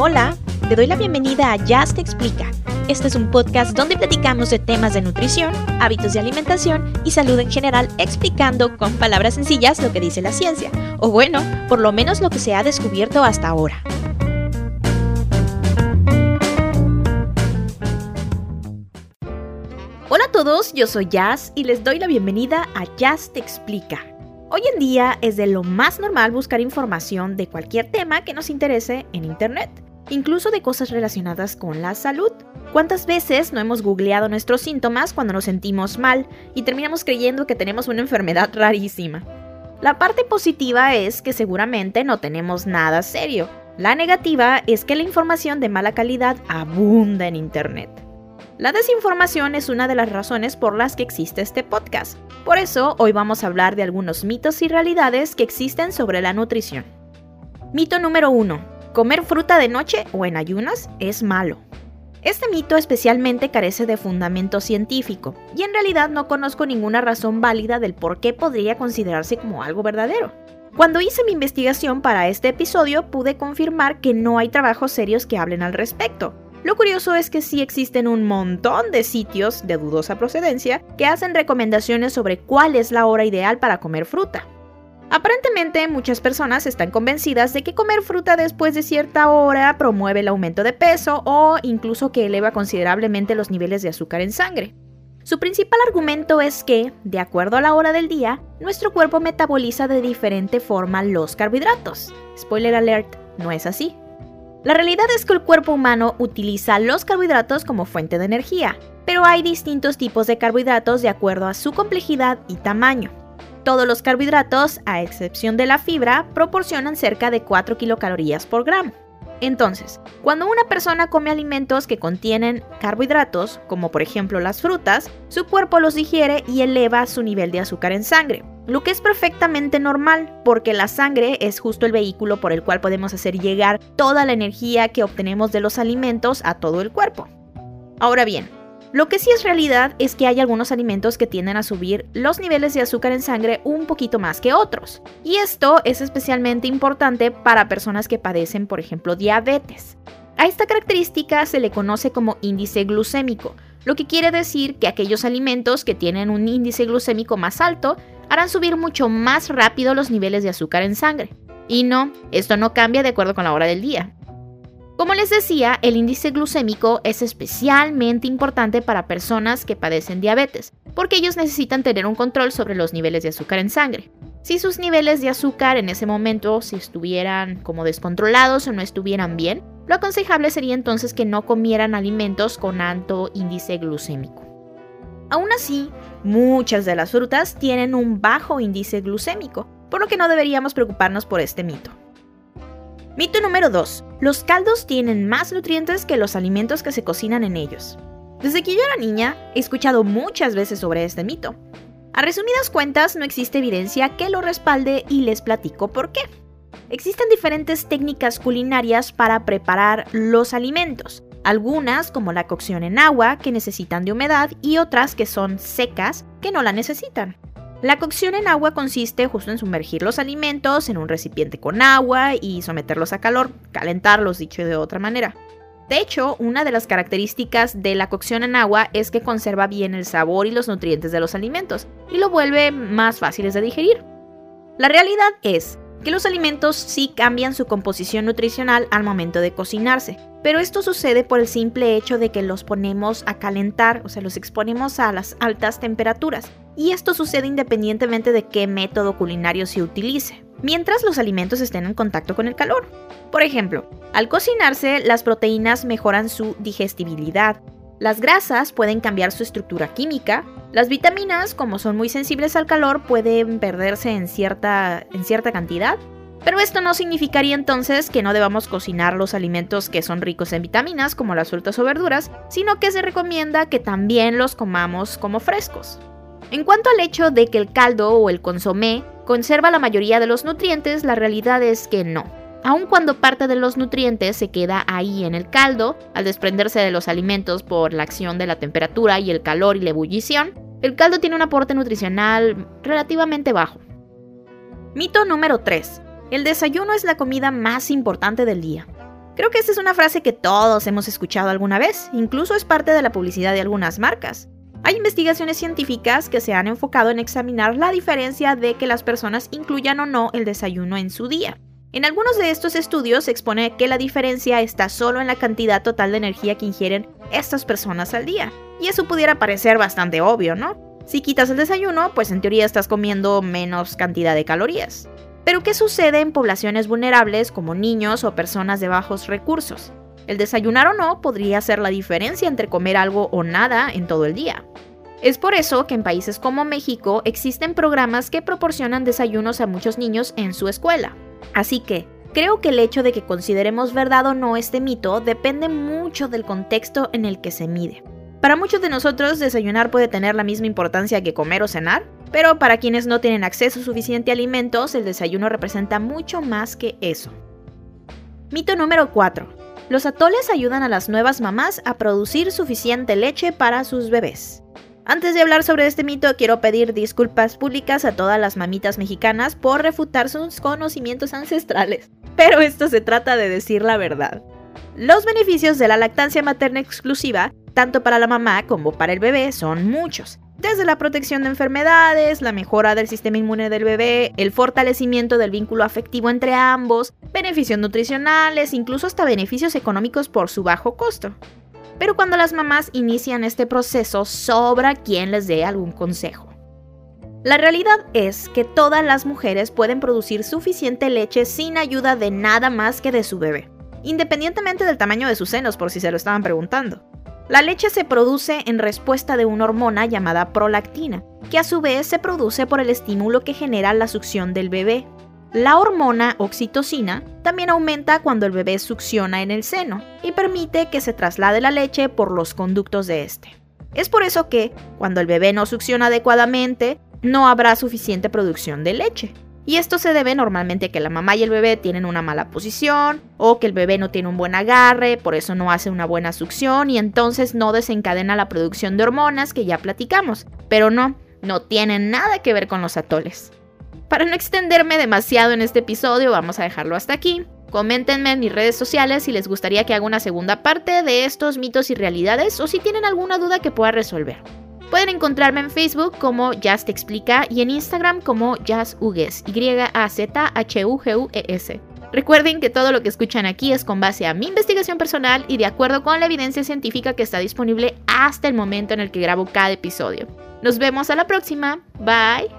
Hola, te doy la bienvenida a Just Te Explica. Este es un podcast donde platicamos de temas de nutrición, hábitos de alimentación y salud en general, explicando con palabras sencillas lo que dice la ciencia, o bueno, por lo menos lo que se ha descubierto hasta ahora. Hola a todos, yo soy Jazz y les doy la bienvenida a Jazz Te Explica. Hoy en día es de lo más normal buscar información de cualquier tema que nos interese en Internet incluso de cosas relacionadas con la salud. ¿Cuántas veces no hemos googleado nuestros síntomas cuando nos sentimos mal y terminamos creyendo que tenemos una enfermedad rarísima? La parte positiva es que seguramente no tenemos nada serio. La negativa es que la información de mala calidad abunda en Internet. La desinformación es una de las razones por las que existe este podcast. Por eso, hoy vamos a hablar de algunos mitos y realidades que existen sobre la nutrición. Mito número 1 comer fruta de noche o en ayunas es malo. Este mito especialmente carece de fundamento científico y en realidad no conozco ninguna razón válida del por qué podría considerarse como algo verdadero. Cuando hice mi investigación para este episodio pude confirmar que no hay trabajos serios que hablen al respecto. Lo curioso es que sí existen un montón de sitios de dudosa procedencia que hacen recomendaciones sobre cuál es la hora ideal para comer fruta. Aparentemente muchas personas están convencidas de que comer fruta después de cierta hora promueve el aumento de peso o incluso que eleva considerablemente los niveles de azúcar en sangre. Su principal argumento es que, de acuerdo a la hora del día, nuestro cuerpo metaboliza de diferente forma los carbohidratos. Spoiler alert, no es así. La realidad es que el cuerpo humano utiliza los carbohidratos como fuente de energía, pero hay distintos tipos de carbohidratos de acuerdo a su complejidad y tamaño. Todos los carbohidratos, a excepción de la fibra, proporcionan cerca de 4 kilocalorías por gramo. Entonces, cuando una persona come alimentos que contienen carbohidratos, como por ejemplo las frutas, su cuerpo los digiere y eleva su nivel de azúcar en sangre, lo que es perfectamente normal porque la sangre es justo el vehículo por el cual podemos hacer llegar toda la energía que obtenemos de los alimentos a todo el cuerpo. Ahora bien, lo que sí es realidad es que hay algunos alimentos que tienden a subir los niveles de azúcar en sangre un poquito más que otros. Y esto es especialmente importante para personas que padecen, por ejemplo, diabetes. A esta característica se le conoce como índice glucémico, lo que quiere decir que aquellos alimentos que tienen un índice glucémico más alto harán subir mucho más rápido los niveles de azúcar en sangre. Y no, esto no cambia de acuerdo con la hora del día. Como les decía, el índice glucémico es especialmente importante para personas que padecen diabetes, porque ellos necesitan tener un control sobre los niveles de azúcar en sangre. Si sus niveles de azúcar en ese momento si estuvieran como descontrolados o no estuvieran bien, lo aconsejable sería entonces que no comieran alimentos con alto índice glucémico. Aún así, muchas de las frutas tienen un bajo índice glucémico, por lo que no deberíamos preocuparnos por este mito. Mito número 2. Los caldos tienen más nutrientes que los alimentos que se cocinan en ellos. Desde que yo era niña, he escuchado muchas veces sobre este mito. A resumidas cuentas, no existe evidencia que lo respalde y les platico por qué. Existen diferentes técnicas culinarias para preparar los alimentos, algunas como la cocción en agua que necesitan de humedad y otras que son secas que no la necesitan. La cocción en agua consiste justo en sumergir los alimentos en un recipiente con agua y someterlos a calor, calentarlos dicho de otra manera. De hecho, una de las características de la cocción en agua es que conserva bien el sabor y los nutrientes de los alimentos y lo vuelve más fáciles de digerir. La realidad es que los alimentos sí cambian su composición nutricional al momento de cocinarse, pero esto sucede por el simple hecho de que los ponemos a calentar, o sea, los exponemos a las altas temperaturas, y esto sucede independientemente de qué método culinario se utilice, mientras los alimentos estén en contacto con el calor. Por ejemplo, al cocinarse, las proteínas mejoran su digestibilidad, las grasas pueden cambiar su estructura química, las vitaminas, como son muy sensibles al calor, pueden perderse en cierta, en cierta cantidad, pero esto no significaría entonces que no debamos cocinar los alimentos que son ricos en vitaminas, como las frutas o verduras, sino que se recomienda que también los comamos como frescos. En cuanto al hecho de que el caldo o el consomé conserva la mayoría de los nutrientes, la realidad es que no. Aun cuando parte de los nutrientes se queda ahí en el caldo, al desprenderse de los alimentos por la acción de la temperatura y el calor y la ebullición, el caldo tiene un aporte nutricional relativamente bajo. Mito número 3. El desayuno es la comida más importante del día. Creo que esta es una frase que todos hemos escuchado alguna vez, incluso es parte de la publicidad de algunas marcas. Hay investigaciones científicas que se han enfocado en examinar la diferencia de que las personas incluyan o no el desayuno en su día. En algunos de estos estudios se expone que la diferencia está solo en la cantidad total de energía que ingieren estas personas al día. Y eso pudiera parecer bastante obvio, ¿no? Si quitas el desayuno, pues en teoría estás comiendo menos cantidad de calorías. Pero ¿qué sucede en poblaciones vulnerables como niños o personas de bajos recursos? El desayunar o no podría hacer la diferencia entre comer algo o nada en todo el día. Es por eso que en países como México existen programas que proporcionan desayunos a muchos niños en su escuela. Así que, creo que el hecho de que consideremos verdad o no este mito depende mucho del contexto en el que se mide. Para muchos de nosotros desayunar puede tener la misma importancia que comer o cenar, pero para quienes no tienen acceso a suficiente alimentos, el desayuno representa mucho más que eso. Mito número 4. Los atoles ayudan a las nuevas mamás a producir suficiente leche para sus bebés. Antes de hablar sobre este mito, quiero pedir disculpas públicas a todas las mamitas mexicanas por refutar sus conocimientos ancestrales. Pero esto se trata de decir la verdad. Los beneficios de la lactancia materna exclusiva, tanto para la mamá como para el bebé, son muchos desde la protección de enfermedades, la mejora del sistema inmune del bebé, el fortalecimiento del vínculo afectivo entre ambos, beneficios nutricionales, incluso hasta beneficios económicos por su bajo costo. Pero cuando las mamás inician este proceso, sobra quien les dé algún consejo. La realidad es que todas las mujeres pueden producir suficiente leche sin ayuda de nada más que de su bebé, independientemente del tamaño de sus senos por si se lo estaban preguntando. La leche se produce en respuesta de una hormona llamada prolactina, que a su vez se produce por el estímulo que genera la succión del bebé. La hormona oxitocina también aumenta cuando el bebé succiona en el seno y permite que se traslade la leche por los conductos de este. Es por eso que, cuando el bebé no succiona adecuadamente, no habrá suficiente producción de leche. Y esto se debe normalmente a que la mamá y el bebé tienen una mala posición o que el bebé no tiene un buen agarre, por eso no hace una buena succión y entonces no desencadena la producción de hormonas que ya platicamos. Pero no, no tiene nada que ver con los atoles. Para no extenderme demasiado en este episodio, vamos a dejarlo hasta aquí. Coméntenme en mis redes sociales si les gustaría que haga una segunda parte de estos mitos y realidades o si tienen alguna duda que pueda resolver. Pueden encontrarme en Facebook como Jazz Te Explica y en Instagram como Jazz Y-A-Z-H-U-G-U-E-S. Recuerden que todo lo que escuchan aquí es con base a mi investigación personal y de acuerdo con la evidencia científica que está disponible hasta el momento en el que grabo cada episodio. Nos vemos a la próxima. Bye.